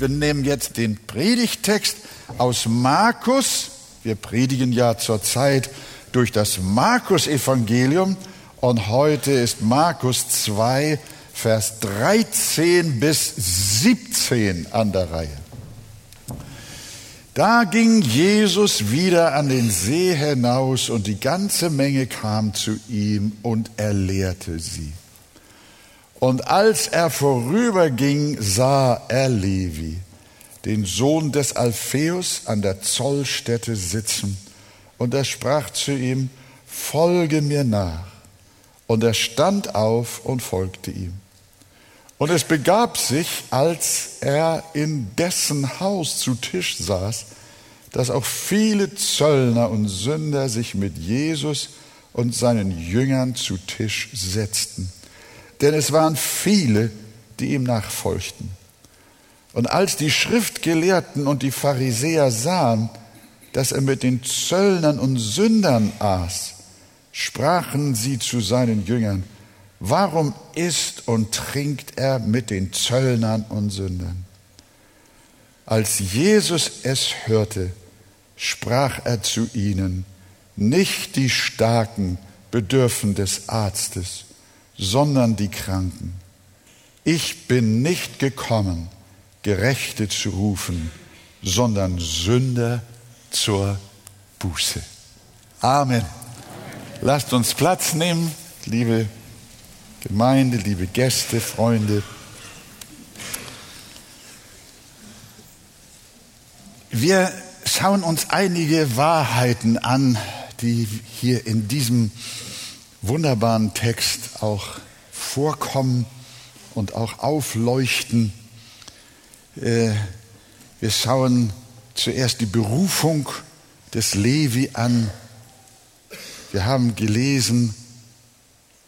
Wir nehmen jetzt den Predigtext aus Markus. Wir predigen ja zurzeit durch das Markus-Evangelium und heute ist Markus 2, Vers 13 bis 17 an der Reihe. Da ging Jesus wieder an den See hinaus und die ganze Menge kam zu ihm und er lehrte sie. Und als er vorüberging, sah er Levi, den Sohn des Alpheus, an der Zollstätte sitzen. Und er sprach zu ihm, folge mir nach. Und er stand auf und folgte ihm. Und es begab sich, als er in dessen Haus zu Tisch saß, dass auch viele Zöllner und Sünder sich mit Jesus und seinen Jüngern zu Tisch setzten. Denn es waren viele, die ihm nachfolgten. Und als die Schriftgelehrten und die Pharisäer sahen, dass er mit den Zöllnern und Sündern aß, sprachen sie zu seinen Jüngern, Warum isst und trinkt er mit den Zöllnern und Sündern? Als Jesus es hörte, sprach er zu ihnen, nicht die Starken bedürfen des Arztes, sondern die Kranken. Ich bin nicht gekommen, Gerechte zu rufen, sondern Sünder zur Buße. Amen. Lasst uns Platz nehmen, liebe Gemeinde, liebe Gäste, Freunde. Wir schauen uns einige Wahrheiten an, die hier in diesem wunderbaren Text auch vorkommen und auch aufleuchten. Äh, wir schauen zuerst die Berufung des Levi an. Wir haben gelesen,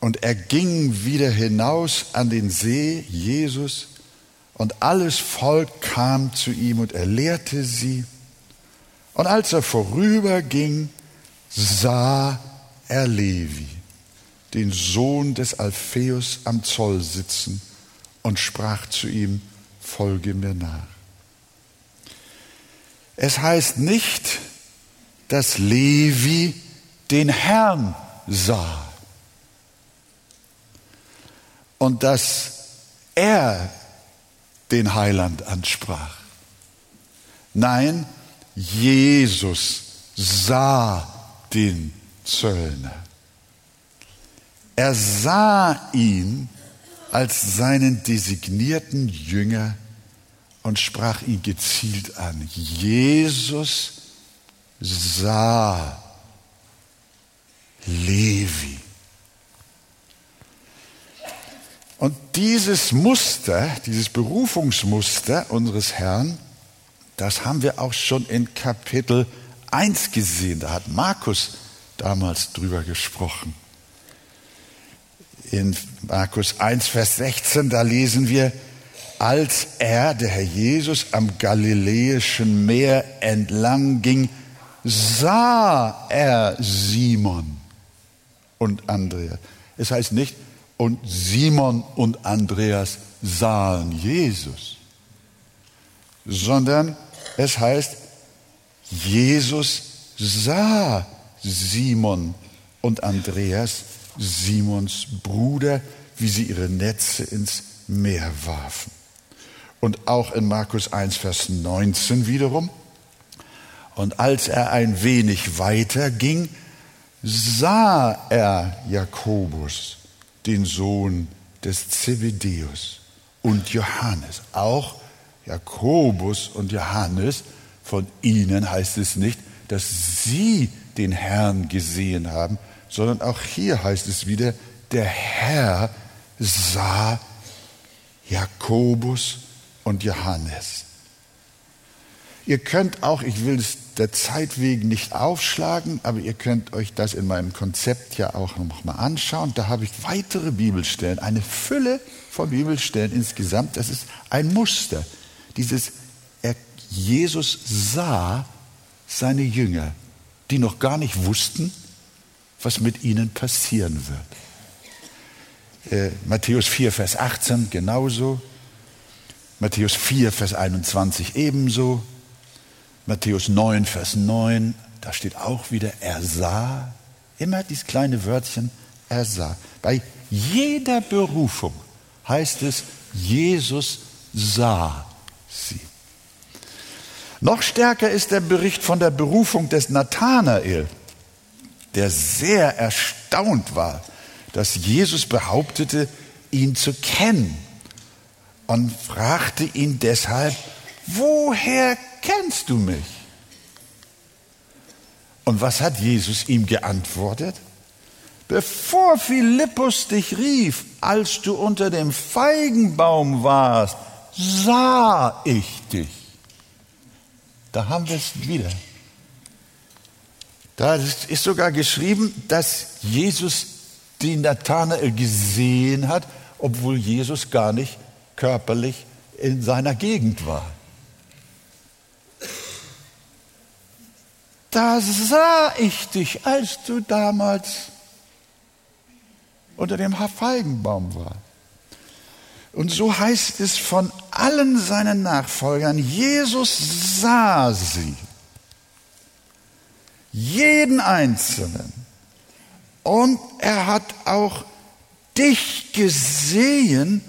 und er ging wieder hinaus an den See, Jesus, und alles Volk kam zu ihm und er lehrte sie. Und als er vorüberging, sah er Levi, den Sohn des Alpheus am Zoll sitzen, und sprach zu ihm, folge mir nach. Es heißt nicht, dass Levi den Herrn sah und dass er den Heiland ansprach. Nein, Jesus sah den Zöllner. Er sah ihn als seinen designierten Jünger und sprach ihn gezielt an. Jesus sah Levi. Und dieses Muster, dieses Berufungsmuster unseres Herrn, das haben wir auch schon in Kapitel 1 gesehen. Da hat Markus damals drüber gesprochen. In Markus 1, Vers 16, da lesen wir, als er, der Herr Jesus, am Galiläischen Meer entlang ging, sah er Simon und Andreas. Es heißt nicht, und Simon und Andreas sahen Jesus, sondern es heißt, Jesus sah Simon und Andreas, Simons Bruder, wie sie ihre Netze ins Meer warfen. Und auch in Markus 1, Vers 19 wiederum. Und als er ein wenig weiter ging, sah er Jakobus den Sohn des Zebedeus und Johannes. Auch Jakobus und Johannes, von ihnen heißt es nicht, dass sie den Herrn gesehen haben, sondern auch hier heißt es wieder, der Herr sah Jakobus und Johannes. Ihr könnt auch, ich will es der Zeit wegen nicht aufschlagen, aber ihr könnt euch das in meinem Konzept ja auch noch mal anschauen. Da habe ich weitere Bibelstellen, eine Fülle von Bibelstellen insgesamt. Das ist ein Muster. Dieses er, Jesus sah seine Jünger, die noch gar nicht wussten, was mit ihnen passieren wird. Äh, Matthäus 4, Vers 18 genauso. Matthäus 4, Vers 21 ebenso. Matthäus 9, Vers 9, da steht auch wieder, er sah. Immer dieses kleine Wörtchen, er sah. Bei jeder Berufung heißt es, Jesus sah sie. Noch stärker ist der Bericht von der Berufung des Nathanael, der sehr erstaunt war, dass Jesus behauptete, ihn zu kennen und fragte ihn deshalb, woher kennst du mich? Und was hat Jesus ihm geantwortet? Bevor Philippus dich rief, als du unter dem Feigenbaum warst, sah ich dich. Da haben wir es wieder. Da ist sogar geschrieben, dass Jesus den Nathanael gesehen hat, obwohl Jesus gar nicht körperlich in seiner Gegend war. Da sah ich dich, als du damals unter dem Feigenbaum warst. Und so heißt es von allen seinen Nachfolgern, Jesus sah sie, jeden Einzelnen. Und er hat auch dich gesehen,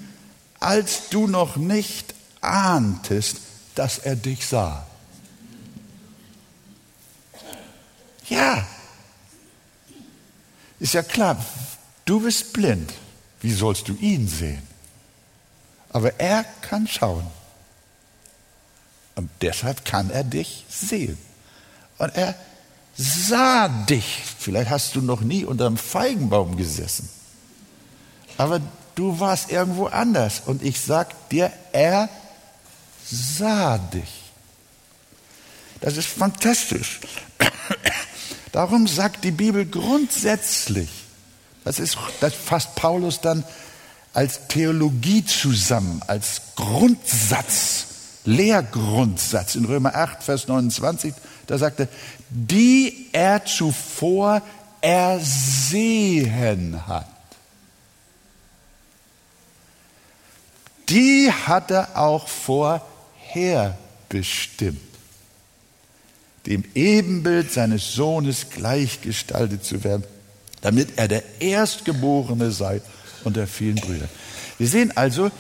als du noch nicht ahntest, dass er dich sah. Ja, ist ja klar, du bist blind. Wie sollst du ihn sehen? Aber er kann schauen. Und deshalb kann er dich sehen. Und er sah dich. Vielleicht hast du noch nie unter einem Feigenbaum gesessen. Aber du warst irgendwo anders. Und ich sag dir, er sah dich. Das ist fantastisch. Darum sagt die Bibel grundsätzlich, das, ist, das fasst Paulus dann als Theologie zusammen, als Grundsatz, Lehrgrundsatz in Römer 8, Vers 29, da sagt er, die er zuvor ersehen hat. Die hat er auch vorherbestimmt, dem Ebenbild seines Sohnes gleichgestaltet zu werden, damit er der Erstgeborene sei unter vielen Brüdern. Wir sehen also,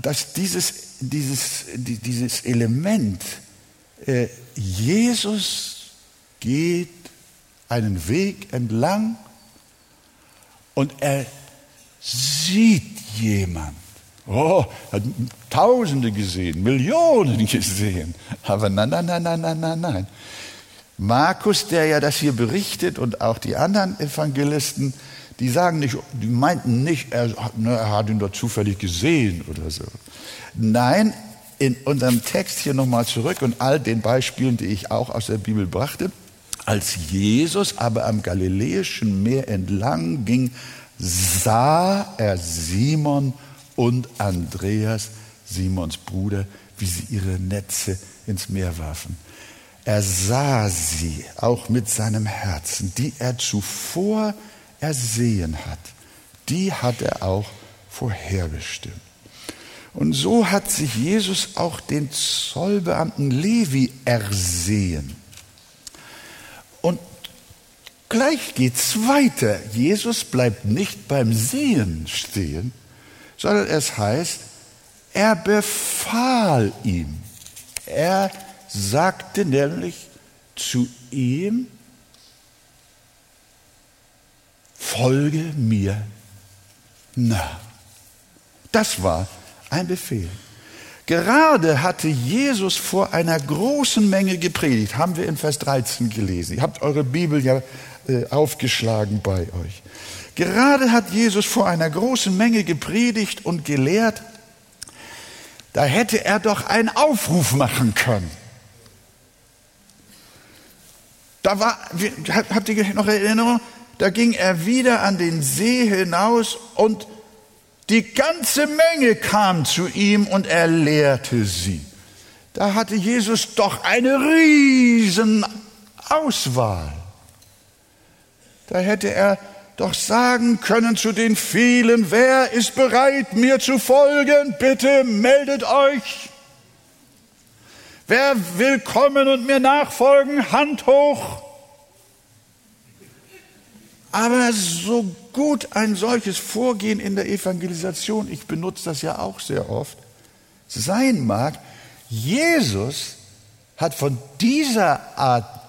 dass dieses, dieses, dieses Element, äh, Jesus geht einen Weg entlang und er sieht jemand. Oh, hat Tausende gesehen, Millionen gesehen. Aber nein, nein, nein, nein, nein, nein, nein. Markus, der ja das hier berichtet und auch die anderen Evangelisten, die sagen nicht, die meinten nicht, er, ne, er hat ihn dort zufällig gesehen oder so. Nein, in unserem Text hier nochmal zurück und all den Beispielen, die ich auch aus der Bibel brachte, als Jesus aber am Galiläischen Meer entlang ging, sah er Simon und Andreas, Simons Bruder, wie sie ihre Netze ins Meer warfen. Er sah sie auch mit seinem Herzen, die er zuvor ersehen hat, die hat er auch vorherbestimmt. Und so hat sich Jesus auch den Zollbeamten Levi ersehen. Gleich geht's weiter. Jesus bleibt nicht beim Sehen stehen, sondern es heißt, er befahl ihm. Er sagte nämlich zu ihm, folge mir nach. Das war ein Befehl. Gerade hatte Jesus vor einer großen Menge gepredigt, haben wir in Vers 13 gelesen. Ihr habt eure Bibel ja äh, aufgeschlagen bei euch. Gerade hat Jesus vor einer großen Menge gepredigt und gelehrt. Da hätte er doch einen Aufruf machen können. Da war, habt ihr noch Erinnerung? Da ging er wieder an den See hinaus und die ganze Menge kam zu ihm und er lehrte sie. Da hatte Jesus doch eine riesen Auswahl. Da hätte er doch sagen können zu den vielen, wer ist bereit, mir zu folgen? Bitte meldet euch. Wer will kommen und mir nachfolgen? Hand hoch. Aber so gut ein solches Vorgehen in der Evangelisation, ich benutze das ja auch sehr oft, sein mag, Jesus hat von dieser Art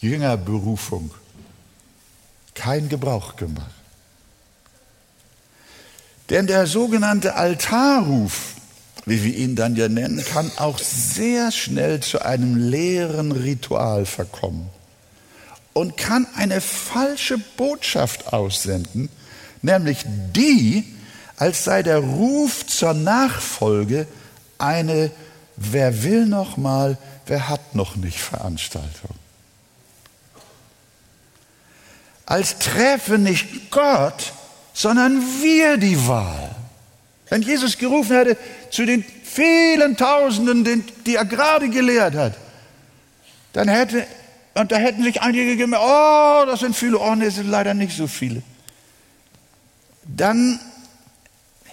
Jüngerberufung keinen Gebrauch gemacht. Denn der sogenannte Altarruf, wie wir ihn dann ja nennen, kann auch sehr schnell zu einem leeren Ritual verkommen und kann eine falsche Botschaft aussenden, nämlich die, als sei der Ruf zur Nachfolge eine Wer will noch mal, wer hat noch nicht Veranstaltung. Als träfe nicht Gott, sondern wir die Wahl. Wenn Jesus gerufen hätte zu den vielen Tausenden, die er gerade gelehrt hat, dann hätte und da hätten sich einige gemerkt, oh, das sind viele, oh, nee, sind leider nicht so viele. Dann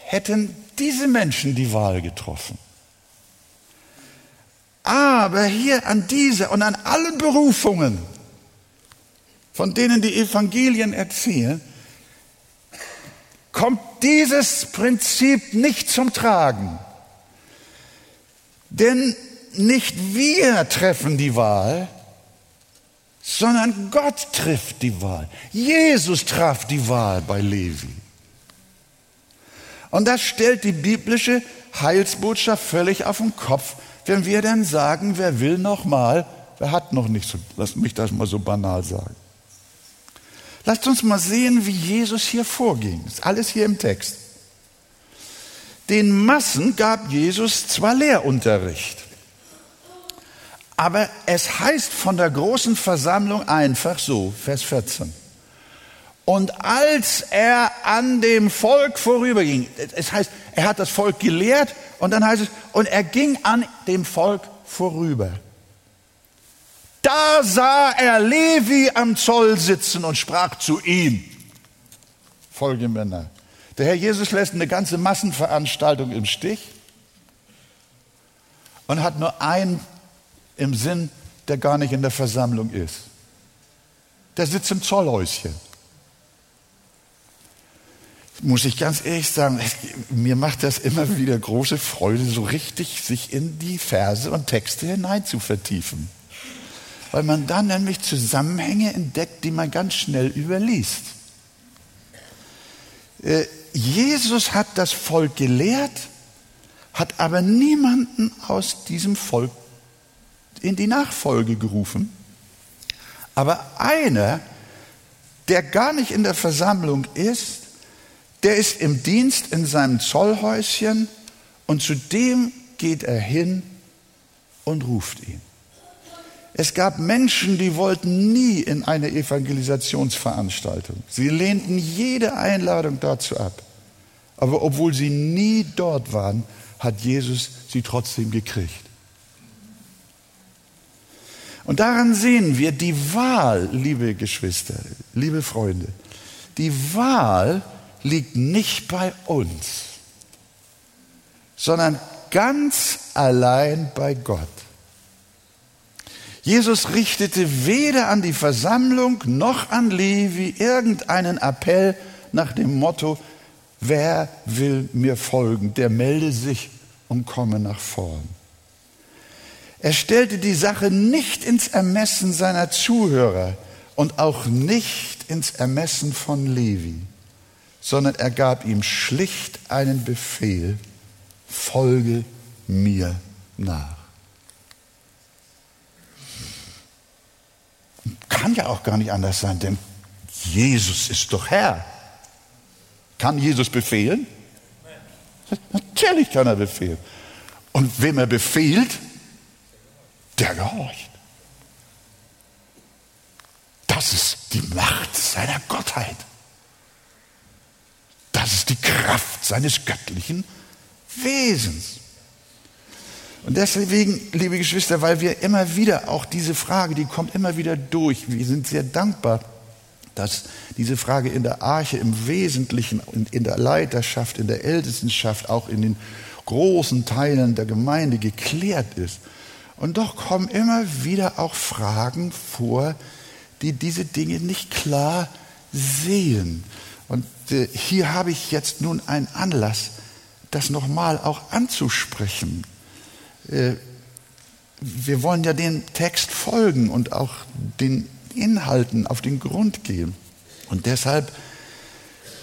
hätten diese Menschen die Wahl getroffen. Aber hier an dieser und an allen Berufungen, von denen die Evangelien erzählen, kommt dieses Prinzip nicht zum Tragen. Denn nicht wir treffen die Wahl, sondern Gott trifft die Wahl. Jesus traf die Wahl bei Levi. Und das stellt die biblische Heilsbotschaft völlig auf den Kopf, wenn wir dann sagen, wer will noch mal, wer hat noch nicht so, lass mich das mal so banal sagen. Lasst uns mal sehen, wie Jesus hier vorging. Das ist alles hier im Text. Den Massen gab Jesus zwar Lehrunterricht, aber es heißt von der großen Versammlung einfach so, Vers 14. Und als er an dem Volk vorüberging, es heißt, er hat das Volk gelehrt und dann heißt es, und er ging an dem Volk vorüber. Da sah er Levi am Zoll sitzen und sprach zu ihm, folge Männer. Der Herr Jesus lässt eine ganze Massenveranstaltung im Stich und hat nur ein im Sinn, der gar nicht in der Versammlung ist. Der sitzt im Zollhäuschen. Muss ich ganz ehrlich sagen, mir macht das immer wieder große Freude, so richtig sich in die Verse und Texte hinein zu vertiefen. Weil man dann nämlich Zusammenhänge entdeckt, die man ganz schnell überliest. Äh, Jesus hat das Volk gelehrt, hat aber niemanden aus diesem Volk in die Nachfolge gerufen. Aber einer, der gar nicht in der Versammlung ist, der ist im Dienst in seinem Zollhäuschen und zu dem geht er hin und ruft ihn. Es gab Menschen, die wollten nie in eine Evangelisationsveranstaltung. Sie lehnten jede Einladung dazu ab. Aber obwohl sie nie dort waren, hat Jesus sie trotzdem gekriegt. Und daran sehen wir die Wahl, liebe Geschwister, liebe Freunde. Die Wahl liegt nicht bei uns, sondern ganz allein bei Gott. Jesus richtete weder an die Versammlung noch an Levi irgendeinen Appell nach dem Motto, wer will mir folgen, der melde sich und komme nach vorn. Er stellte die Sache nicht ins Ermessen seiner Zuhörer und auch nicht ins Ermessen von Levi, sondern er gab ihm schlicht einen Befehl, folge mir nach. Kann ja auch gar nicht anders sein, denn Jesus ist doch Herr. Kann Jesus befehlen? Natürlich kann er befehlen. Und wem er befehlt, der gehorcht. Das ist die Macht seiner Gottheit. Das ist die Kraft seines göttlichen Wesens. Und deswegen, liebe Geschwister, weil wir immer wieder auch diese Frage, die kommt immer wieder durch. Wir sind sehr dankbar, dass diese Frage in der Arche im Wesentlichen, in der Leiterschaft, in der Ältestenschaft, auch in den großen Teilen der Gemeinde geklärt ist. Und doch kommen immer wieder auch Fragen vor, die diese Dinge nicht klar sehen. Und äh, hier habe ich jetzt nun einen Anlass, das nochmal auch anzusprechen. Äh, wir wollen ja den Text folgen und auch den Inhalten auf den Grund gehen. Und deshalb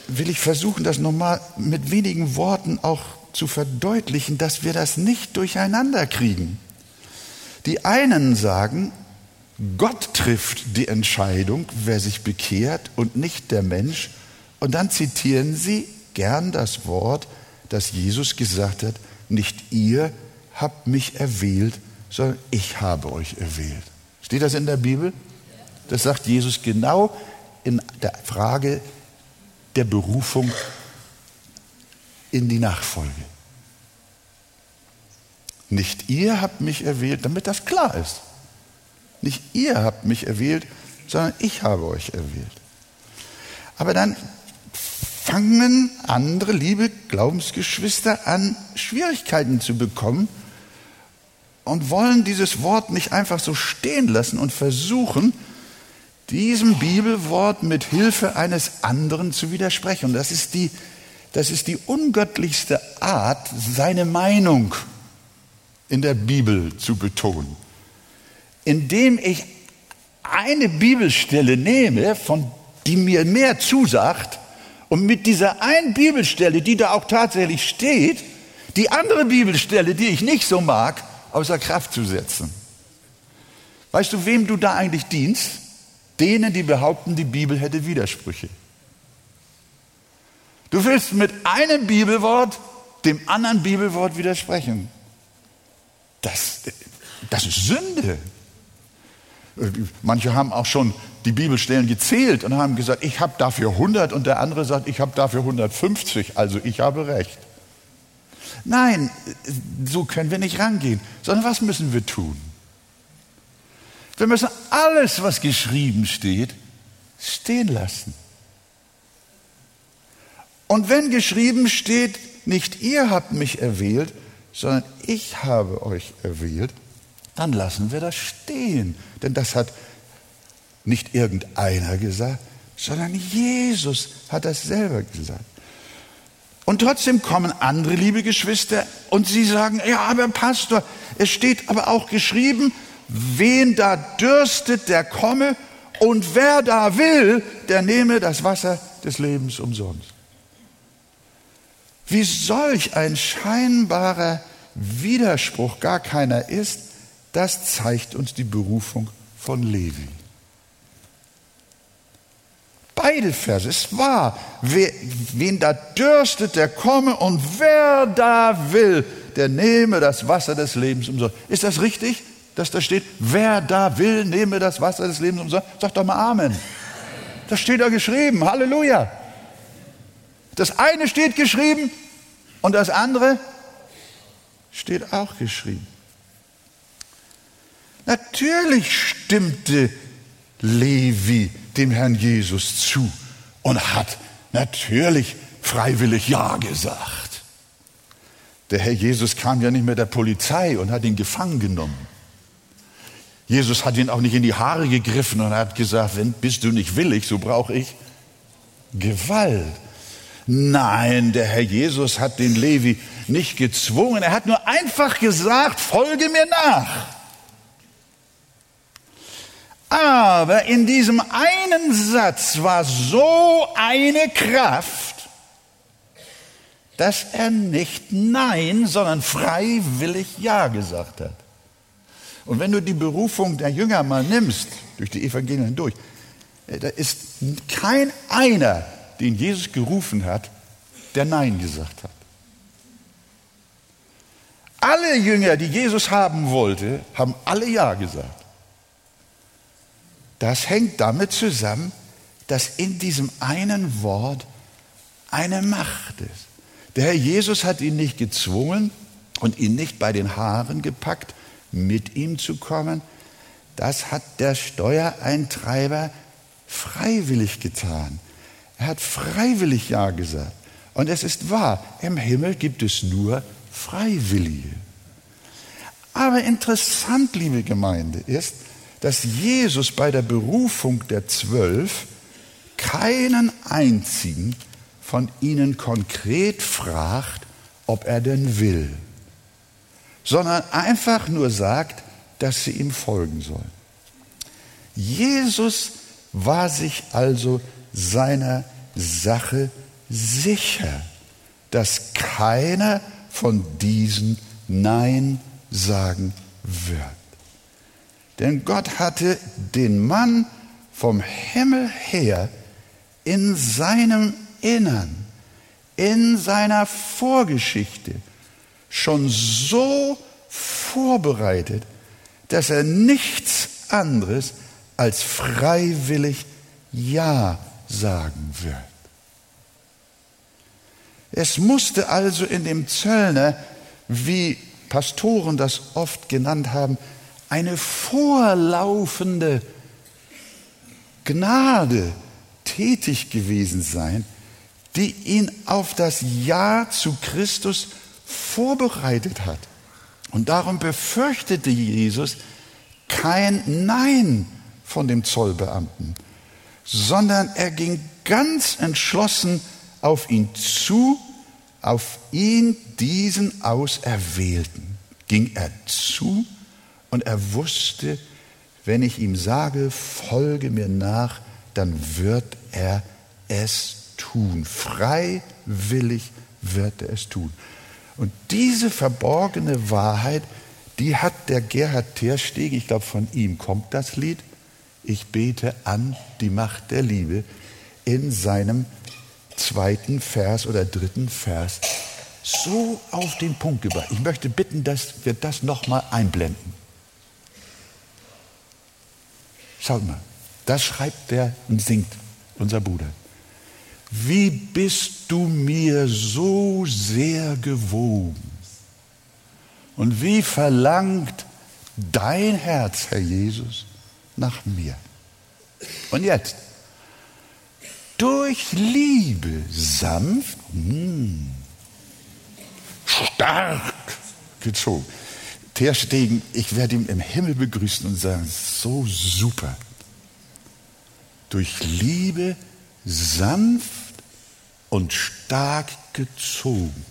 will ich versuchen, das nochmal mit wenigen Worten auch zu verdeutlichen, dass wir das nicht durcheinander kriegen. Die einen sagen, Gott trifft die Entscheidung, wer sich bekehrt und nicht der Mensch. Und dann zitieren sie gern das Wort, das Jesus gesagt hat, nicht ihr habt mich erwählt, sondern ich habe euch erwählt. Steht das in der Bibel? Das sagt Jesus genau in der Frage der Berufung in die Nachfolge. Nicht ihr habt mich erwählt, damit das klar ist. Nicht ihr habt mich erwählt, sondern ich habe euch erwählt. Aber dann fangen andere liebe Glaubensgeschwister an, Schwierigkeiten zu bekommen und wollen dieses Wort nicht einfach so stehen lassen und versuchen, diesem Bibelwort mit Hilfe eines anderen zu widersprechen. Das ist die, das ist die ungöttlichste Art, seine Meinung in der Bibel zu betonen. Indem ich eine Bibelstelle nehme, von die mir mehr zusagt, und mit dieser einen Bibelstelle, die da auch tatsächlich steht, die andere Bibelstelle, die ich nicht so mag, außer Kraft zu setzen. Weißt du, wem du da eigentlich dienst? Denen, die behaupten, die Bibel hätte Widersprüche. Du willst mit einem Bibelwort dem anderen Bibelwort widersprechen. Das, das ist Sünde. Manche haben auch schon die Bibelstellen gezählt und haben gesagt, ich habe dafür 100 und der andere sagt, ich habe dafür 150, also ich habe recht. Nein, so können wir nicht rangehen, sondern was müssen wir tun? Wir müssen alles, was geschrieben steht, stehen lassen. Und wenn geschrieben steht, nicht ihr habt mich erwählt, sondern ich habe euch erwählt, dann lassen wir das stehen. Denn das hat nicht irgendeiner gesagt, sondern Jesus hat das selber gesagt. Und trotzdem kommen andere, liebe Geschwister, und sie sagen, ja, aber Pastor, es steht aber auch geschrieben, wen da dürstet, der komme, und wer da will, der nehme das Wasser des Lebens umsonst. Wie solch ein scheinbarer Widerspruch gar keiner ist, das zeigt uns die Berufung von Levi. Beide Verse, es war, wen da dürstet, der komme und wer da will, der nehme das Wasser des Lebens umsonst. Ist das richtig, dass da steht, wer da will, nehme das Wasser des Lebens umsonst? Sag doch mal Amen. Das steht da geschrieben, Halleluja. Das eine steht geschrieben und das andere steht auch geschrieben. Natürlich stimmte Levi dem Herrn Jesus zu und hat natürlich freiwillig Ja gesagt. Der Herr Jesus kam ja nicht mit der Polizei und hat ihn gefangen genommen. Jesus hat ihn auch nicht in die Haare gegriffen und hat gesagt, wenn bist du nicht willig, so brauche ich Gewalt. Nein, der Herr Jesus hat den Levi nicht gezwungen, er hat nur einfach gesagt, folge mir nach. Aber in diesem einen Satz war so eine Kraft, dass er nicht Nein, sondern freiwillig Ja gesagt hat. Und wenn du die Berufung der Jünger mal nimmst, durch die Evangelien hindurch, äh, da ist kein einer, den Jesus gerufen hat, der Nein gesagt hat. Alle Jünger, die Jesus haben wollte, haben alle Ja gesagt. Das hängt damit zusammen, dass in diesem einen Wort eine Macht ist. Der Herr Jesus hat ihn nicht gezwungen und ihn nicht bei den Haaren gepackt, mit ihm zu kommen. Das hat der Steuereintreiber freiwillig getan. Er hat freiwillig Ja gesagt. Und es ist wahr, im Himmel gibt es nur Freiwillige. Aber interessant, liebe Gemeinde, ist, dass Jesus bei der Berufung der Zwölf keinen einzigen von ihnen konkret fragt, ob er denn will, sondern einfach nur sagt, dass sie ihm folgen sollen. Jesus war sich also seiner Sache sicher, dass keiner von diesen Nein sagen wird. Denn Gott hatte den Mann vom Himmel her in seinem Innern, in seiner Vorgeschichte schon so vorbereitet, dass er nichts anderes als freiwillig Ja sagen wird. Es musste also in dem Zöllner, wie Pastoren das oft genannt haben, eine vorlaufende Gnade tätig gewesen sein, die ihn auf das Ja zu Christus vorbereitet hat. Und darum befürchtete Jesus kein Nein von dem Zollbeamten, sondern er ging ganz entschlossen auf ihn zu, auf ihn, diesen Auserwählten, ging er zu und er wusste, wenn ich ihm sage, folge mir nach, dann wird er es tun. Freiwillig wird er es tun. Und diese verborgene Wahrheit, die hat der Gerhard Terstegen, ich glaube von ihm kommt das Lied, ich bete an die Macht der Liebe, in seinem zweiten Vers oder dritten Vers so auf den Punkt gebracht. Ich möchte bitten, dass wir das nochmal einblenden. Schaut mal, das schreibt der und singt unser Bruder. Wie bist du mir so sehr gewogen? Und wie verlangt dein Herz, Herr Jesus, nach mir? Und jetzt, durch Liebe sanft, hm, stark gezogen. Terstegen, ich werde ihn im Himmel begrüßen und sagen, so super. Durch Liebe sanft und stark gezogen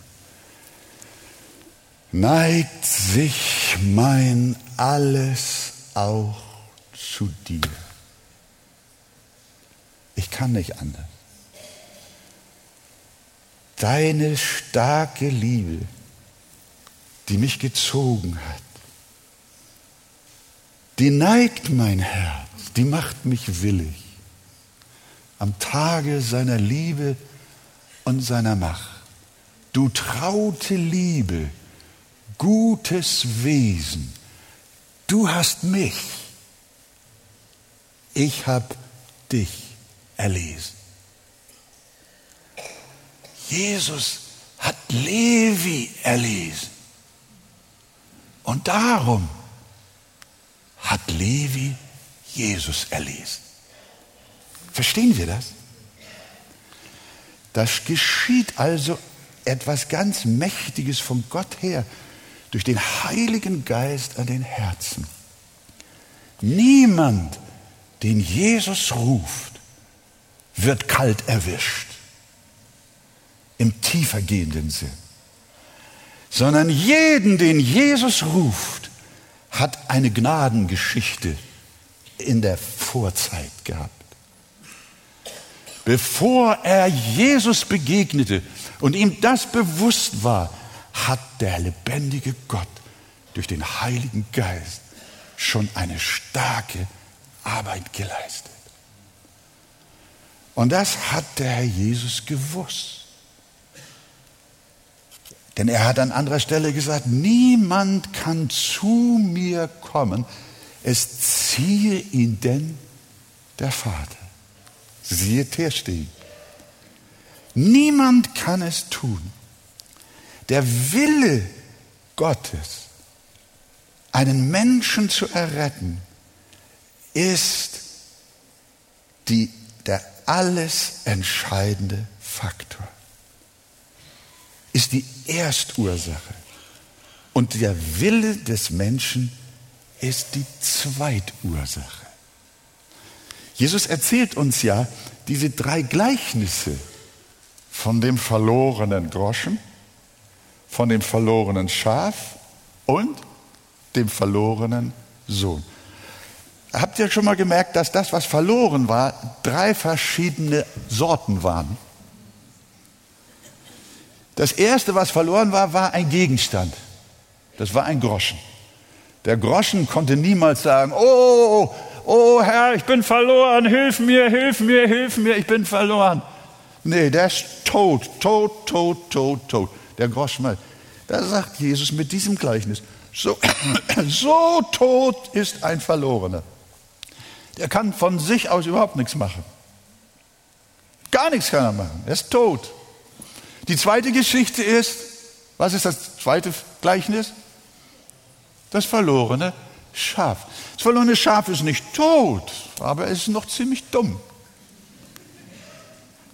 neigt sich mein alles auch zu dir. Ich kann nicht anders. Deine starke Liebe, die mich gezogen hat, die neigt mein Herz, die macht mich willig. Am Tage seiner Liebe und seiner Macht. Du traute Liebe, gutes Wesen, du hast mich, ich habe dich erlesen. Jesus hat Levi erlesen. Und darum hat Levi Jesus erlesen. Verstehen wir das? Das geschieht also etwas ganz Mächtiges von Gott her durch den Heiligen Geist an den Herzen. Niemand, den Jesus ruft, wird kalt erwischt im tiefergehenden Sinn, sondern jeden, den Jesus ruft, hat eine Gnadengeschichte in der Vorzeit gehabt. Bevor er Jesus begegnete und ihm das bewusst war, hat der lebendige Gott durch den Heiligen Geist schon eine starke Arbeit geleistet. Und das hat der Herr Jesus gewusst. Denn er hat an anderer Stelle gesagt, niemand kann zu mir kommen, es ziehe ihn denn der Vater. Siehe Terstehen. Niemand kann es tun. Der Wille Gottes, einen Menschen zu erretten, ist die, der alles entscheidende Faktor. Ist die Erstursache. Und der Wille des Menschen ist die Zweitursache. Jesus erzählt uns ja diese drei Gleichnisse von dem verlorenen Groschen, von dem verlorenen Schaf und dem verlorenen Sohn. Habt ihr schon mal gemerkt, dass das, was verloren war, drei verschiedene Sorten waren? Das erste, was verloren war, war ein Gegenstand. Das war ein Groschen. Der Groschen konnte niemals sagen, oh, oh Herr, ich bin verloren, hilf mir, hilf mir, hilf mir, ich bin verloren. Nee, der ist tot, tot, tot, tot, tot. Der Groschen, da sagt Jesus mit diesem Gleichnis, so, so tot ist ein Verlorener. Der kann von sich aus überhaupt nichts machen. Gar nichts kann er machen. Er ist tot. Die zweite Geschichte ist, was ist das zweite Gleichnis? Das verlorene Schaf. Das verlorene Schaf ist nicht tot, aber es ist noch ziemlich dumm.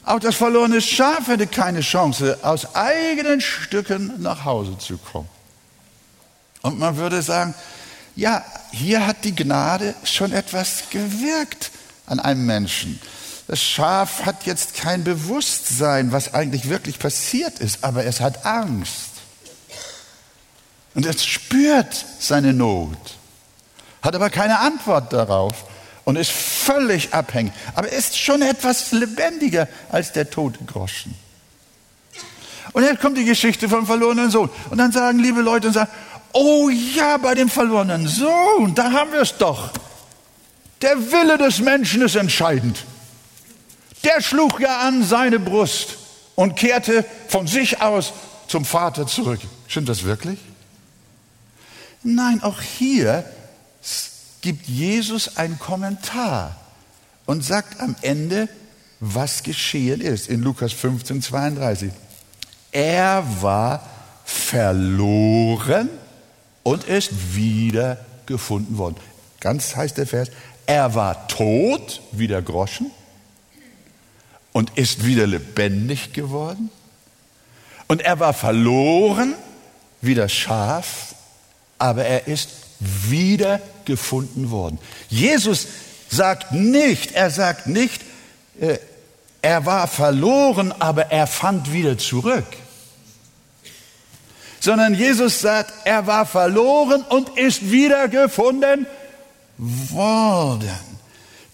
Auch das verlorene Schaf hätte keine Chance, aus eigenen Stücken nach Hause zu kommen. Und man würde sagen, ja, hier hat die Gnade schon etwas gewirkt an einem Menschen. Das Schaf hat jetzt kein Bewusstsein, was eigentlich wirklich passiert ist, aber es hat Angst. Und es spürt seine Not, hat aber keine Antwort darauf und ist völlig abhängig. Aber ist schon etwas lebendiger als der tote Groschen. Und jetzt kommt die Geschichte vom verlorenen Sohn. Und dann sagen liebe Leute und sagen, oh ja, bei dem verlorenen Sohn, da haben wir es doch. Der Wille des Menschen ist entscheidend. Der schlug ja an seine Brust und kehrte von sich aus zum Vater zurück. Stimmt das wirklich? Nein, auch hier gibt Jesus einen Kommentar und sagt am Ende, was geschehen ist in Lukas 15, 32. Er war verloren und ist wieder gefunden worden. Ganz heißt der Vers, er war tot wie der Groschen und ist wieder lebendig geworden. Und er war verloren wie das Schaf aber er ist wieder gefunden worden. Jesus sagt nicht, er sagt nicht, äh, er war verloren, aber er fand wieder zurück. Sondern Jesus sagt, er war verloren und ist wieder gefunden worden.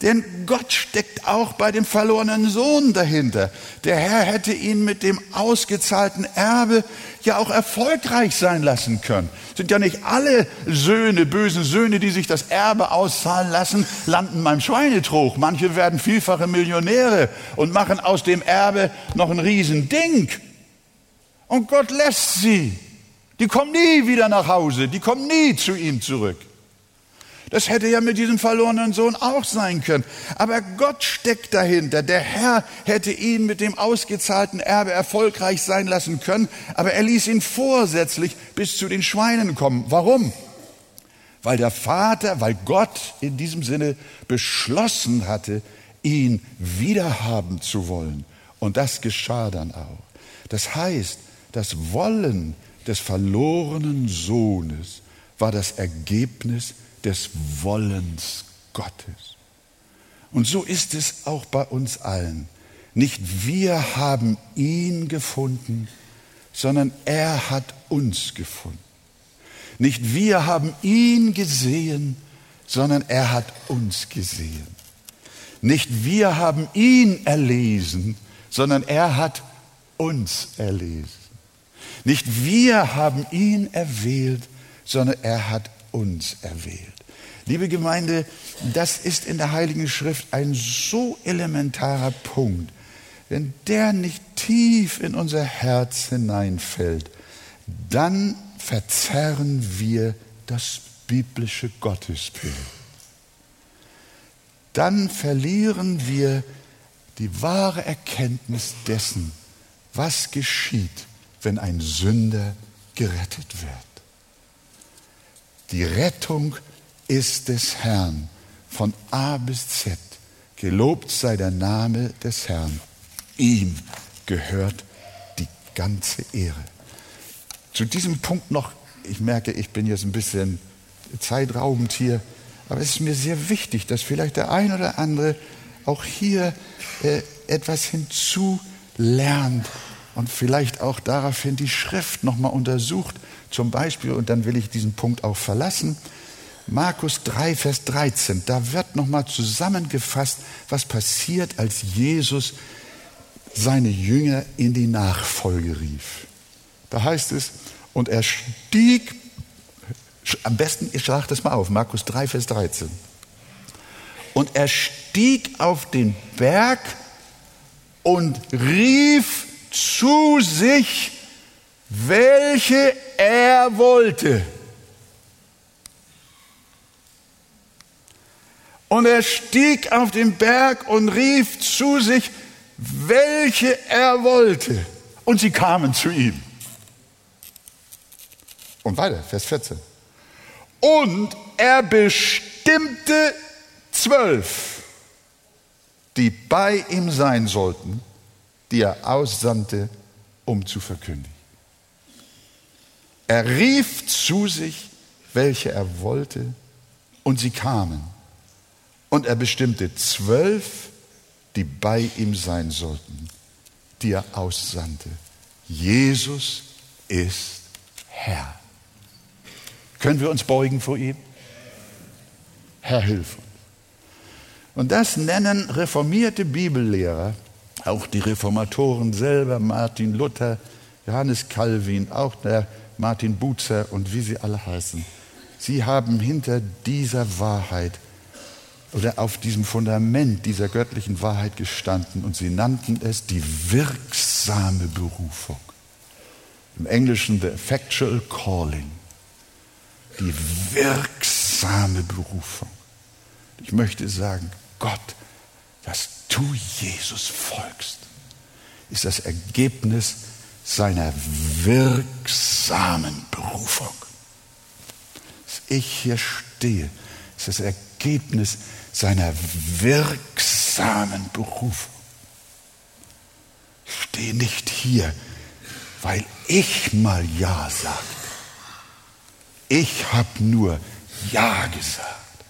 Denn Gott steckt auch bei dem verlorenen Sohn dahinter. Der Herr hätte ihn mit dem ausgezahlten Erbe ja auch erfolgreich sein lassen können. Sind ja nicht alle Söhne, bösen Söhne, die sich das Erbe auszahlen lassen, landen beim Schweinetrog. Manche werden vielfache Millionäre und machen aus dem Erbe noch ein Riesending. Und Gott lässt sie. Die kommen nie wieder nach Hause. Die kommen nie zu ihm zurück. Das hätte ja mit diesem verlorenen Sohn auch sein können. Aber Gott steckt dahinter. Der Herr hätte ihn mit dem ausgezahlten Erbe erfolgreich sein lassen können, aber er ließ ihn vorsätzlich bis zu den Schweinen kommen. Warum? Weil der Vater, weil Gott in diesem Sinne beschlossen hatte, ihn wiederhaben zu wollen. Und das geschah dann auch. Das heißt, das Wollen des verlorenen Sohnes war das Ergebnis des Wollens Gottes. Und so ist es auch bei uns allen. Nicht wir haben ihn gefunden, sondern er hat uns gefunden. Nicht wir haben ihn gesehen, sondern er hat uns gesehen. Nicht wir haben ihn erlesen, sondern er hat uns erlesen. Nicht wir haben ihn erwählt, sondern er hat uns erwählt. Liebe Gemeinde, das ist in der Heiligen Schrift ein so elementarer Punkt. Wenn der nicht tief in unser Herz hineinfällt, dann verzerren wir das biblische Gottesbild. Dann verlieren wir die wahre Erkenntnis dessen, was geschieht, wenn ein Sünder gerettet wird. Die Rettung ist des Herrn von A bis Z Gelobt sei der Name des Herrn. Ihm gehört die ganze Ehre. Zu diesem Punkt noch, ich merke, ich bin jetzt ein bisschen zeitraubend hier, aber es ist mir sehr wichtig, dass vielleicht der ein oder andere auch hier äh, etwas hinzulernt und vielleicht auch daraufhin die Schrift nochmal untersucht. Zum Beispiel, und dann will ich diesen Punkt auch verlassen, Markus 3, Vers 13, da wird nochmal zusammengefasst, was passiert, als Jesus seine Jünger in die Nachfolge rief. Da heißt es, und er stieg, am besten, ihr schlagt das mal auf, Markus 3, Vers 13. Und er stieg auf den Berg und rief zu sich, welche er wollte. Und er stieg auf den Berg und rief zu sich, welche er wollte. Und sie kamen zu ihm. Und weiter, Vers 14. Und er bestimmte zwölf, die bei ihm sein sollten, die er aussandte, um zu verkündigen. Er rief zu sich, welche er wollte, und sie kamen. Und er bestimmte zwölf, die bei ihm sein sollten, die er aussandte. Jesus ist Herr. Können wir uns beugen vor ihm? Herr, hilf uns. Und das nennen reformierte Bibellehrer, auch die Reformatoren selber, Martin Luther, Johannes Calvin, auch der Martin Buzer und wie sie alle heißen. Sie haben hinter dieser Wahrheit oder auf diesem Fundament dieser göttlichen Wahrheit gestanden und sie nannten es die wirksame Berufung. Im Englischen the effectual calling. Die wirksame Berufung. Ich möchte sagen, Gott, dass du Jesus folgst, ist das Ergebnis seiner wirksamen Berufung. Dass ich hier stehe, ist das Ergebnis seiner wirksamen Berufung. Ich stehe nicht hier, weil ich mal Ja sagte. Ich habe nur Ja gesagt,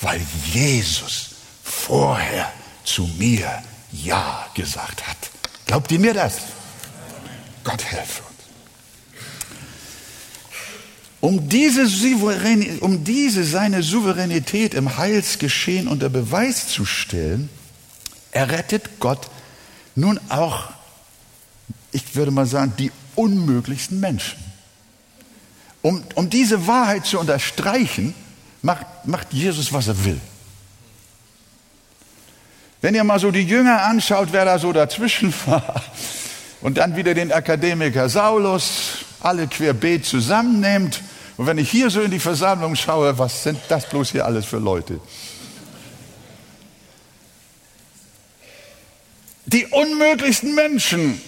weil Jesus vorher zu mir Ja gesagt hat. Glaubt ihr mir das? Gott helfe uns. Um diese, um diese seine Souveränität im Heilsgeschehen unter Beweis zu stellen, errettet Gott nun auch, ich würde mal sagen, die unmöglichsten Menschen. Um, um diese Wahrheit zu unterstreichen, macht, macht Jesus, was er will. Wenn ihr mal so die Jünger anschaut, wer da so dazwischen war, und dann wieder den Akademiker Saulus, alle querbeet zusammennimmt, und wenn ich hier so in die Versammlung schaue, was sind das bloß hier alles für Leute? Die unmöglichsten Menschen,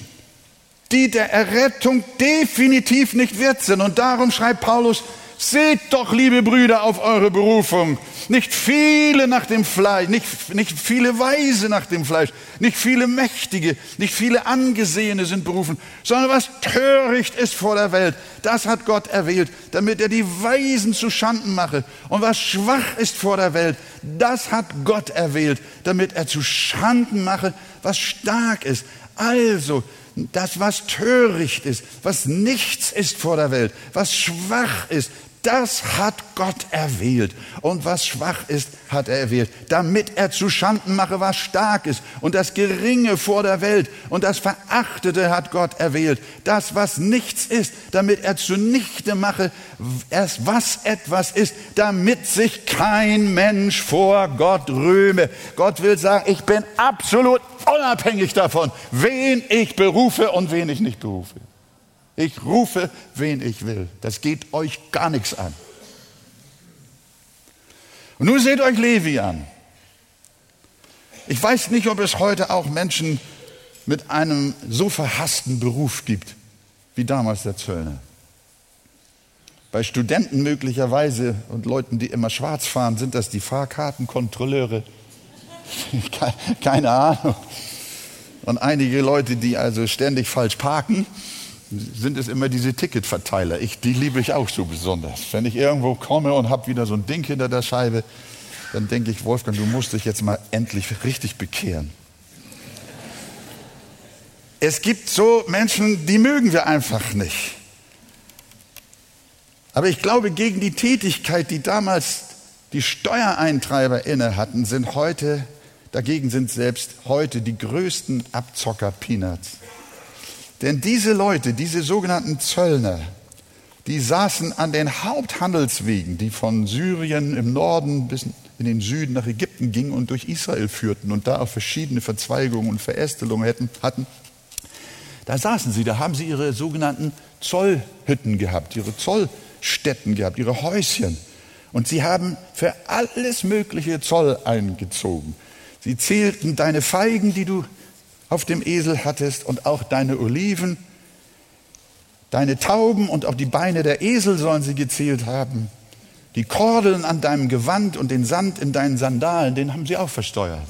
die der Errettung definitiv nicht wert sind. Und darum schreibt Paulus, Seht doch, liebe Brüder, auf eure Berufung. Nicht viele nach dem Fleisch, nicht, nicht viele Weise nach dem Fleisch, nicht viele Mächtige, nicht viele Angesehene sind berufen, sondern was töricht ist vor der Welt, das hat Gott erwählt, damit er die Weisen zu Schanden mache. Und was schwach ist vor der Welt, das hat Gott erwählt, damit er zu Schanden mache, was stark ist. Also, das, was töricht ist, was nichts ist vor der Welt, was schwach ist, das hat Gott erwählt. Und was schwach ist, hat er erwählt, damit er zu Schanden mache, was stark ist. Und das Geringe vor der Welt und das Verachtete hat Gott erwählt. Das, was nichts ist, damit er zunichte mache, erst was etwas ist, damit sich kein Mensch vor Gott rühme. Gott will sagen, ich bin absolut unabhängig davon, wen ich berufe und wen ich nicht berufe. Ich rufe, wen ich will. Das geht euch gar nichts an. Und nun seht euch Levi an. Ich weiß nicht, ob es heute auch Menschen mit einem so verhassten Beruf gibt wie damals der Zöllner. Bei Studenten möglicherweise und Leuten, die immer schwarz fahren, sind das die Fahrkartenkontrolleure. Keine Ahnung. Und einige Leute, die also ständig falsch parken, sind es immer diese Ticketverteiler. Ich, die liebe ich auch so besonders. Wenn ich irgendwo komme und habe wieder so ein Ding hinter der Scheibe, dann denke ich, Wolfgang, du musst dich jetzt mal endlich richtig bekehren. Es gibt so Menschen, die mögen wir einfach nicht. Aber ich glaube, gegen die Tätigkeit, die damals die Steuereintreiber inne hatten, sind heute, dagegen sind selbst heute die größten Abzocker Peanuts. Denn diese Leute, diese sogenannten Zöllner, die saßen an den Haupthandelswegen, die von Syrien im Norden bis in den Süden nach Ägypten gingen und durch Israel führten und da auch verschiedene Verzweigungen und Verästelungen hätten, hatten. Da saßen sie, da haben sie ihre sogenannten Zollhütten gehabt, ihre Zollstätten gehabt, ihre Häuschen. Und sie haben für alles mögliche Zoll eingezogen. Sie zählten deine Feigen, die du auf dem Esel hattest, und auch deine Oliven, deine Tauben und auch die Beine der Esel sollen sie gezählt haben. Die Kordeln an deinem Gewand und den Sand in deinen Sandalen, den haben sie auch versteuert.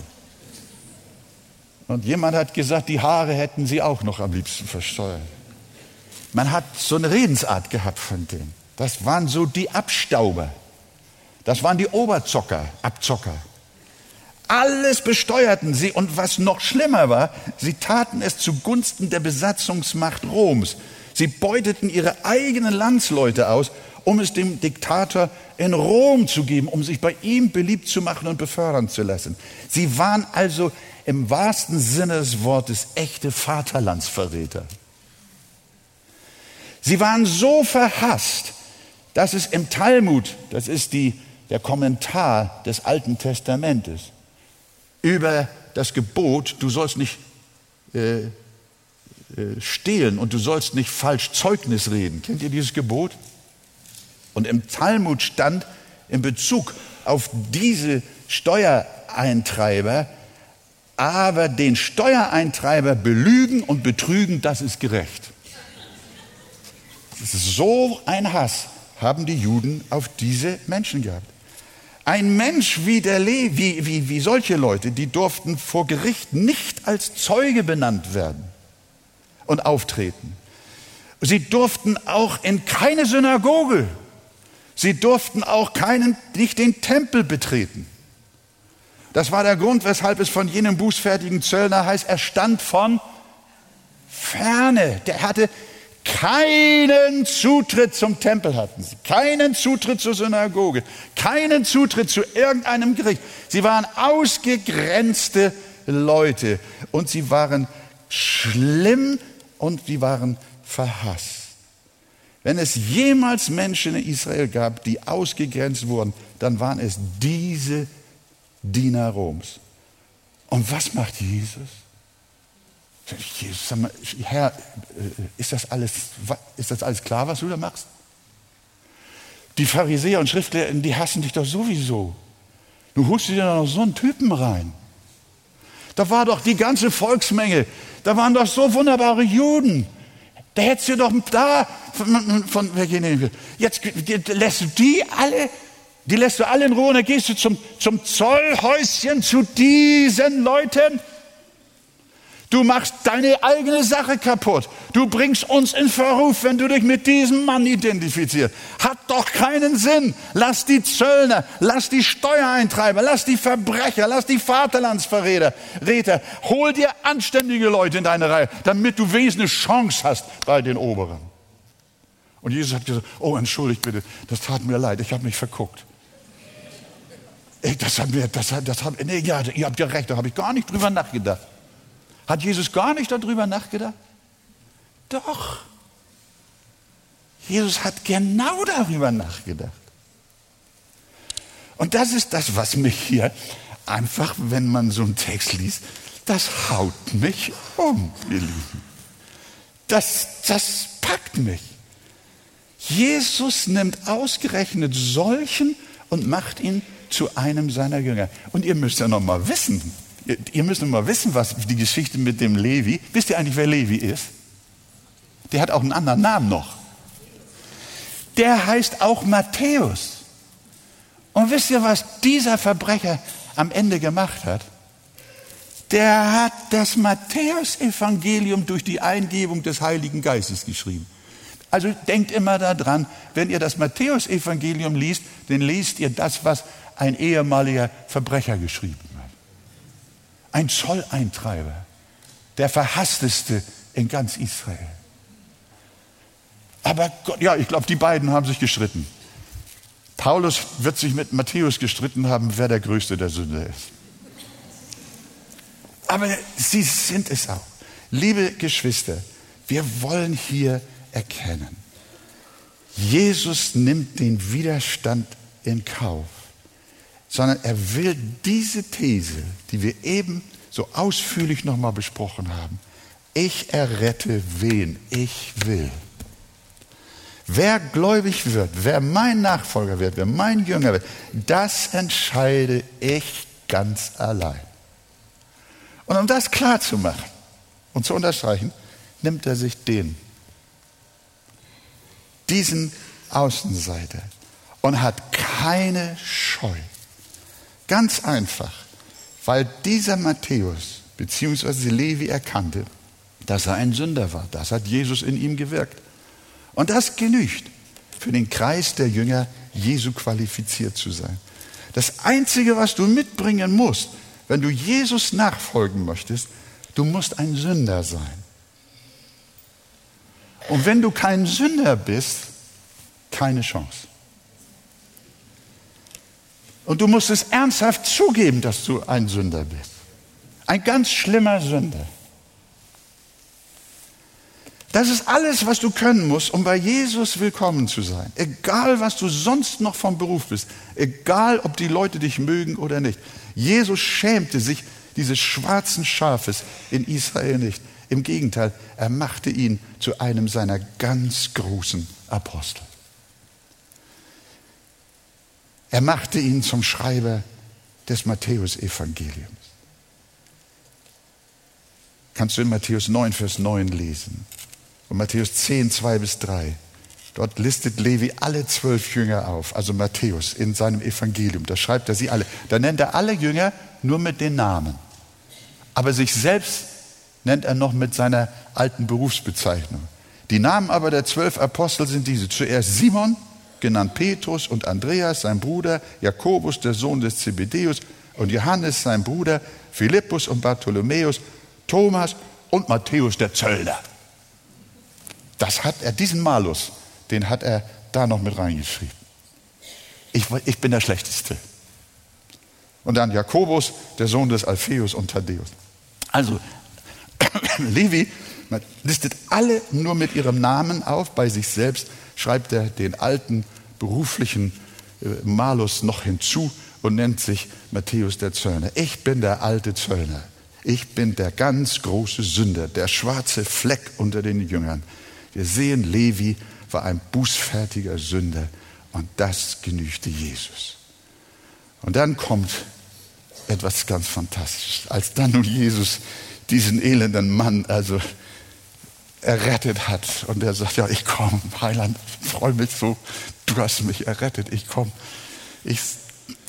Und jemand hat gesagt, die Haare hätten sie auch noch am liebsten versteuert. Man hat so eine Redensart gehabt von denen. Das waren so die Abstauber. Das waren die Oberzocker, Abzocker. Alles besteuerten sie und was noch schlimmer war, sie taten es zugunsten der Besatzungsmacht Roms. Sie beuteten ihre eigenen Landsleute aus, um es dem Diktator in Rom zu geben, um sich bei ihm beliebt zu machen und befördern zu lassen. Sie waren also im wahrsten Sinne des Wortes echte Vaterlandsverräter. Sie waren so verhasst, dass es im Talmud, das ist die, der Kommentar des Alten Testamentes, über das Gebot, du sollst nicht äh, äh, stehlen und du sollst nicht falsch Zeugnis reden. Kennt ihr dieses Gebot? Und im Talmud stand in Bezug auf diese Steuereintreiber, aber den Steuereintreiber belügen und betrügen, das ist gerecht. So ein Hass haben die Juden auf diese Menschen gehabt. Ein Mensch wie der Le wie, wie, solche Leute, die durften vor Gericht nicht als Zeuge benannt werden und auftreten. Sie durften auch in keine Synagoge. Sie durften auch keinen, nicht den Tempel betreten. Das war der Grund, weshalb es von jenem bußfertigen Zöllner heißt, er stand von ferne. Der hatte keinen Zutritt zum Tempel hatten sie, keinen Zutritt zur Synagoge, keinen Zutritt zu irgendeinem Gericht. Sie waren ausgegrenzte Leute und sie waren schlimm und sie waren verhasst. Wenn es jemals Menschen in Israel gab, die ausgegrenzt wurden, dann waren es diese Diener Roms. Und was macht Jesus? Sag mal, Herr, äh, ist das, alles, ist das alles klar, was du da machst? Die Pharisäer und Schriftlehrer, die hassen dich doch sowieso. Du holst dir da noch so einen Typen rein. Da war doch die ganze Volksmenge, da waren doch so wunderbare Juden. Da hättest du doch da von, von jetzt lässt du die alle, die lässt du alle in Ruhe und dann gehst du zum, zum Zollhäuschen zu diesen Leuten. Du machst deine eigene Sache kaputt. Du bringst uns in Verruf, wenn du dich mit diesem Mann identifizierst. Hat doch keinen Sinn. Lass die Zöllner, lass die Steuereintreiber, lass die Verbrecher, lass die Vaterlandsverräter, Räter. Hol dir anständige Leute in deine Reihe, damit du eine Chance hast bei den Oberen. Und Jesus hat gesagt, oh, entschuldigt bitte, das tat mir leid, ich habe mich verguckt. Das hat mir, das hat, das hat, nee, ja, ihr habt ja recht, da habe ich gar nicht drüber nachgedacht. Hat Jesus gar nicht darüber nachgedacht? Doch. Jesus hat genau darüber nachgedacht. Und das ist das, was mich hier einfach, wenn man so einen Text liest, das haut mich um, ihr Lieben. Das, das packt mich. Jesus nimmt ausgerechnet solchen und macht ihn zu einem seiner Jünger. Und ihr müsst ja noch mal wissen, Ihr müsst mal wissen, was die Geschichte mit dem Levi. Wisst ihr eigentlich, wer Levi ist? Der hat auch einen anderen Namen noch. Der heißt auch Matthäus. Und wisst ihr, was dieser Verbrecher am Ende gemacht hat? der hat das Matthäusevangelium durch die Eingebung des Heiligen Geistes geschrieben. Also denkt immer daran, wenn ihr das Matthäusevangelium liest, dann lest ihr das, was ein ehemaliger Verbrecher geschrieben. Ein Zolleintreiber, der verhassteste in ganz Israel. Aber Gott, ja, ich glaube, die beiden haben sich gestritten. Paulus wird sich mit Matthäus gestritten haben, wer der größte der Sünder ist. Aber sie sind es auch. Liebe Geschwister, wir wollen hier erkennen, Jesus nimmt den Widerstand in Kauf, sondern er will diese These, die wir eben so ausführlich nochmal besprochen haben, ich errette wen ich will Wer gläubig wird, wer mein Nachfolger wird, wer mein Jünger wird, das entscheide ich ganz allein. Und um das klar zu machen und zu unterstreichen, nimmt er sich den, diesen Außenseiter und hat keine Scheu. Ganz einfach, weil dieser Matthäus bzw. Levi erkannte, dass er ein Sünder war. Das hat Jesus in ihm gewirkt. Und das genügt für den Kreis der Jünger, Jesu qualifiziert zu sein. Das Einzige, was du mitbringen musst, wenn du Jesus nachfolgen möchtest, du musst ein Sünder sein. Und wenn du kein Sünder bist, keine Chance. Und du musst es ernsthaft zugeben, dass du ein Sünder bist. Ein ganz schlimmer Sünder. Das ist alles, was du können musst, um bei Jesus willkommen zu sein. Egal, was du sonst noch vom Beruf bist. Egal, ob die Leute dich mögen oder nicht. Jesus schämte sich dieses schwarzen Schafes in Israel nicht. Im Gegenteil, er machte ihn zu einem seiner ganz großen Apostel. Er machte ihn zum Schreiber des Matthäusevangeliums. Kannst du in Matthäus 9, Vers 9 lesen. Und Matthäus 10, 2 bis 3. Dort listet Levi alle zwölf Jünger auf, also Matthäus in seinem Evangelium. Da schreibt er sie alle. Da nennt er alle Jünger nur mit den Namen. Aber sich selbst nennt er noch mit seiner alten Berufsbezeichnung. Die Namen aber der zwölf Apostel sind diese. Zuerst Simon, genannt Petrus, und Andreas, sein Bruder, Jakobus, der Sohn des Zebedeus, und Johannes, sein Bruder, Philippus und Bartholomäus, Thomas und Matthäus, der Zöllner. Das hat er, diesen Malus, den hat er da noch mit reingeschrieben. Ich, ich bin der Schlechteste. Und dann Jakobus, der Sohn des Alpheus und Thaddäus. Also, Levi listet alle nur mit ihrem Namen auf. Bei sich selbst schreibt er den alten beruflichen äh, Malus noch hinzu und nennt sich Matthäus der Zöllner. Ich bin der alte Zöllner. Ich bin der ganz große Sünder, der schwarze Fleck unter den Jüngern. Wir sehen, Levi war ein bußfertiger Sünder und das genügte Jesus. Und dann kommt etwas ganz Fantastisches. Als dann nun Jesus diesen elenden Mann also errettet hat und er sagt, ja, ich komme, Heiland, freue mich so, du hast mich errettet, ich komme. Ich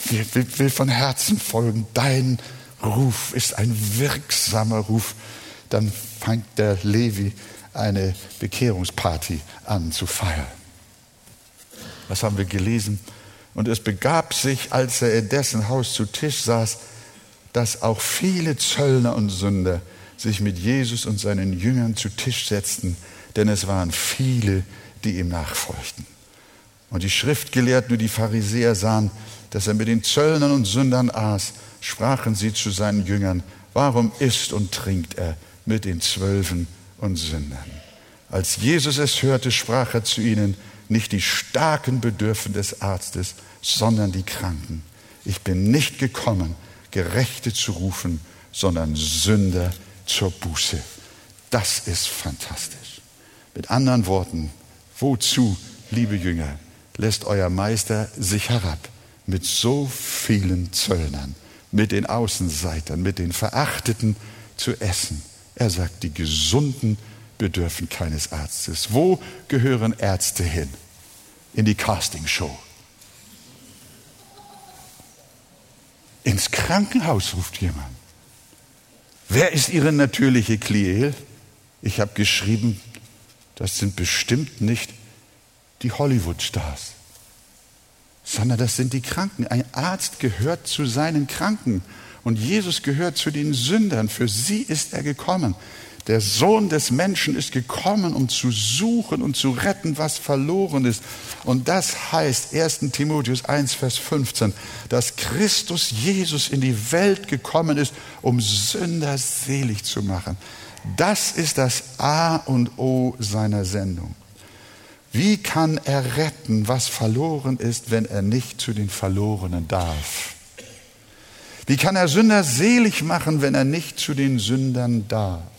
will von Herzen folgen, dein Ruf ist ein wirksamer Ruf. Dann fängt der Levi eine Bekehrungsparty an zu feiern. Was haben wir gelesen? Und es begab sich, als er in dessen Haus zu Tisch saß, dass auch viele Zöllner und Sünder sich mit Jesus und seinen Jüngern zu Tisch setzten, denn es waren viele, die ihm nachfolgten. Und die Schriftgelehrten und die Pharisäer sahen, dass er mit den Zöllnern und Sündern aß, sprachen sie zu seinen Jüngern, warum isst und trinkt er mit den Zwölfen und Sündern. Als Jesus es hörte, sprach er zu ihnen, nicht die Starken bedürfen des Arztes, sondern die Kranken. Ich bin nicht gekommen, Gerechte zu rufen, sondern Sünder zur Buße. Das ist fantastisch. Mit anderen Worten, wozu, liebe Jünger, lässt euer Meister sich herab mit so vielen Zöllnern, mit den Außenseitern, mit den Verachteten zu essen? Er sagt, die Gesunden bedürfen keines Arztes. Wo gehören Ärzte hin? In die Castingshow. Ins Krankenhaus ruft jemand. Wer ist ihre natürliche Klientel? Ich habe geschrieben, das sind bestimmt nicht die Hollywood-Stars, sondern das sind die Kranken. Ein Arzt gehört zu seinen Kranken und Jesus gehört zu den Sündern. Für sie ist er gekommen. Der Sohn des Menschen ist gekommen, um zu suchen und zu retten, was verloren ist. Und das heißt 1 Timotheus 1, Vers 15, dass Christus Jesus in die Welt gekommen ist, um Sünder selig zu machen. Das ist das A und O seiner Sendung. Wie kann er retten, was verloren ist, wenn er nicht zu den Verlorenen darf? Wie kann er Sünder selig machen, wenn er nicht zu den Sündern darf?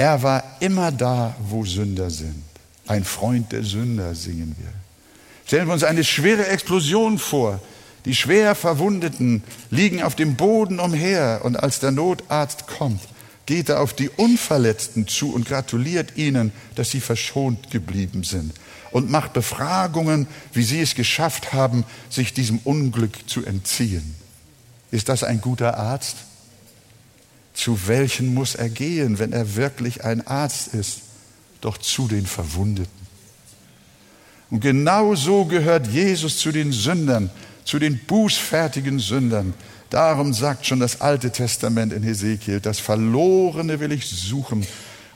Er war immer da, wo Sünder sind. Ein Freund der Sünder singen wir. Stellen wir uns eine schwere Explosion vor. Die schwer Verwundeten liegen auf dem Boden umher und als der Notarzt kommt, geht er auf die Unverletzten zu und gratuliert ihnen, dass sie verschont geblieben sind und macht Befragungen, wie sie es geschafft haben, sich diesem Unglück zu entziehen. Ist das ein guter Arzt? Zu welchen muss er gehen, wenn er wirklich ein Arzt ist? Doch zu den Verwundeten. Und genau so gehört Jesus zu den Sündern, zu den bußfertigen Sündern. Darum sagt schon das Alte Testament in Hesekiel, das Verlorene will ich suchen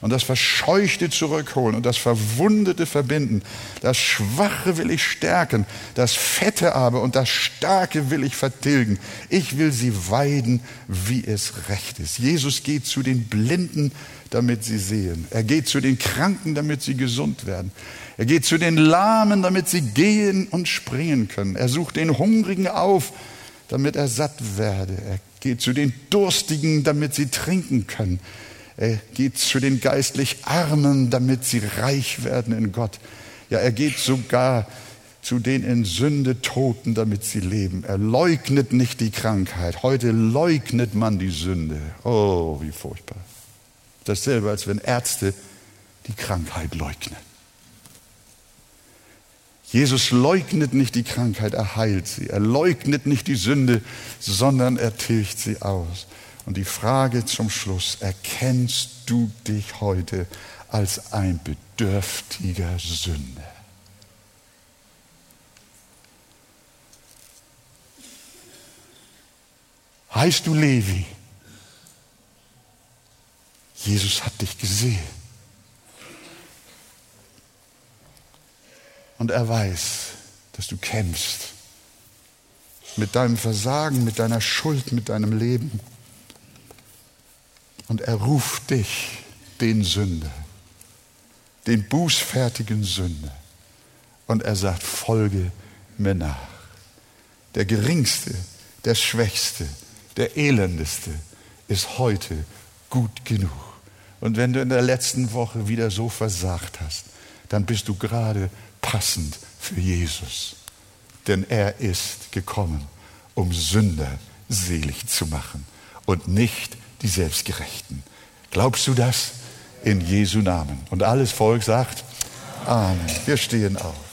und das Verscheuchte zurückholen und das Verwundete verbinden. Das Schwache will ich stärken, das Fette aber und das Starke will ich vertilgen. Ich will sie weiden, wie es recht ist. Jesus geht zu den Blinden, damit sie sehen. Er geht zu den Kranken, damit sie gesund werden. Er geht zu den Lahmen, damit sie gehen und springen können. Er sucht den Hungrigen auf, damit er satt werde. Er geht zu den Durstigen, damit sie trinken können. Er geht zu den geistlich Armen, damit sie reich werden in Gott. Ja, er geht sogar zu den in Sünde Toten, damit sie leben. Er leugnet nicht die Krankheit. Heute leugnet man die Sünde. Oh, wie furchtbar. Dasselbe, als wenn Ärzte die Krankheit leugnen. Jesus leugnet nicht die Krankheit, er heilt sie. Er leugnet nicht die Sünde, sondern er tilgt sie aus. Und die Frage zum Schluss, erkennst du dich heute als ein bedürftiger Sünder? Heißt du Levi? Jesus hat dich gesehen. Und er weiß, dass du kämpfst mit deinem Versagen, mit deiner Schuld, mit deinem Leben. Und er ruft dich, den Sünder, den bußfertigen Sünder. Und er sagt, folge mir nach. Der geringste, der schwächste, der elendeste ist heute gut genug. Und wenn du in der letzten Woche wieder so versagt hast, dann bist du gerade passend für Jesus. Denn er ist gekommen, um Sünder selig zu machen und nicht die Selbstgerechten. Glaubst du das? In Jesu Namen. Und alles Volk sagt Amen. Wir stehen auf.